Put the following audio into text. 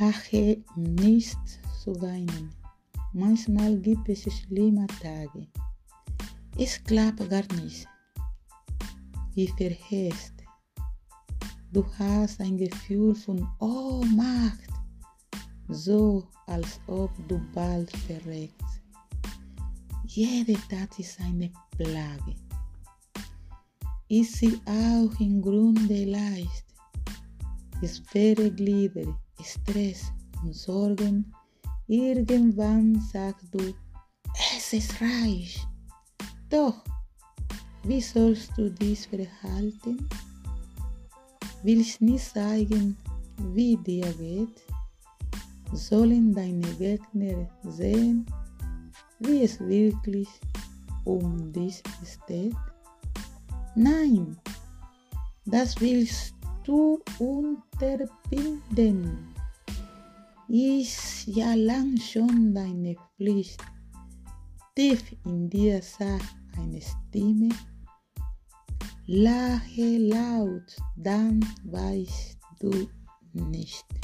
Lache nicht zu weinen. Manchmal gibt es schlimme Tage. Es klappt gar nicht. Wie verhäst. Du hast ein Gefühl von Ohnmacht, so als ob du bald verreckst. Jede Tat ist eine Plage. Ist sie auch im Grunde leicht. Schwere Glieder, Stress und Sorgen. Irgendwann sagst du, es ist reich. Doch, wie sollst du dies verhalten? Willst nicht sagen, wie dir geht? Sollen deine Gegner sehen, wie es wirklich um dich steht? Nein, das willst du unterbinden. Ist ja lang schon deine Pflicht. Tief in dir sagt eine Stimme, lache laut, dann weißt du nicht.